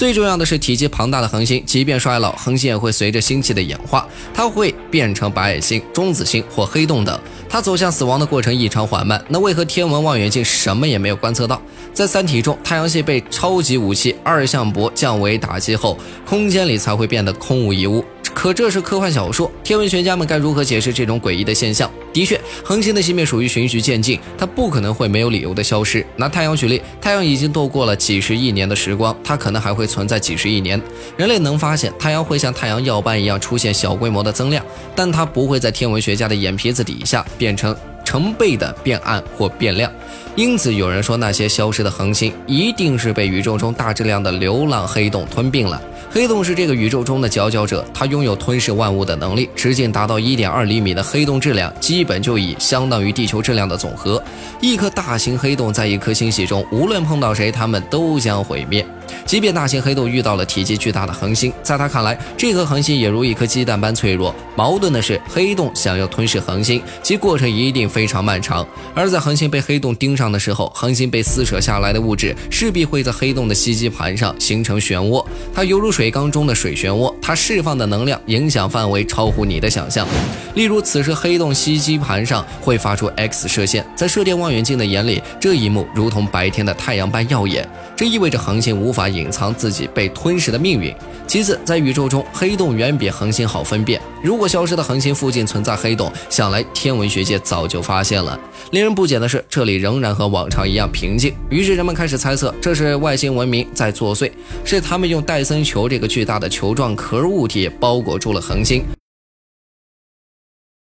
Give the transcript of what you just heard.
最重要的是，体积庞大的恒星，即便衰老，恒星也会随着星系的演化，它会变成白矮星、中子星或黑洞等。它走向死亡的过程异常缓慢，那为何天文望远镜什么也没有观测到？在《三体》中，太阳系被超级武器二向箔降维打击后，空间里才会变得空无一物。可这是科幻小说，天文学家们该如何解释这种诡异的现象？的确，恒星的熄灭属于循序渐进，它不可能会没有理由的消失。拿太阳举例，太阳已经度过了几十亿年的时光，它可能还会存在几十亿年。人类能发现太阳会像太阳耀斑一样出现小规模的增量，但它不会在天文学家的眼皮子底下变成成倍的变暗或变亮。因此，有人说那些消失的恒星一定是被宇宙中大质量的流浪黑洞吞并了。黑洞是这个宇宙中的佼佼者，它拥有吞噬万物的能力。直径达到一点二厘米的黑洞质量，基本就已相当于地球质量的总和。一颗大型黑洞在一颗星系中，无论碰到谁，它们都将毁灭。即便大型黑洞遇到了体积巨大的恒星，在他看来，这颗恒星也如一颗鸡蛋般脆弱。矛盾的是，黑洞想要吞噬恒星，其过程一定非常漫长。而在恒星被黑洞盯上的时候，恒星被撕扯下来的物质势必会在黑洞的吸积盘上形成漩涡，它犹如水缸中的水漩涡，它释放的能量影响范围超乎你的想象。例如，此时黑洞吸积盘上会发出 X 射线，在射电望远镜的眼里，这一幕如同白天的太阳般耀眼。这意味着恒星无法隐藏自己被吞噬的命运。其次，在宇宙中，黑洞远比恒星好分辨。如果消失的恒星附近存在黑洞，想来天文学界早就发现了。令人不解的是，这里仍然和往常一样平静。于是人们开始猜测，这是外星文明在作祟，是他们用戴森球这个巨大的球状壳物体包裹住了恒星，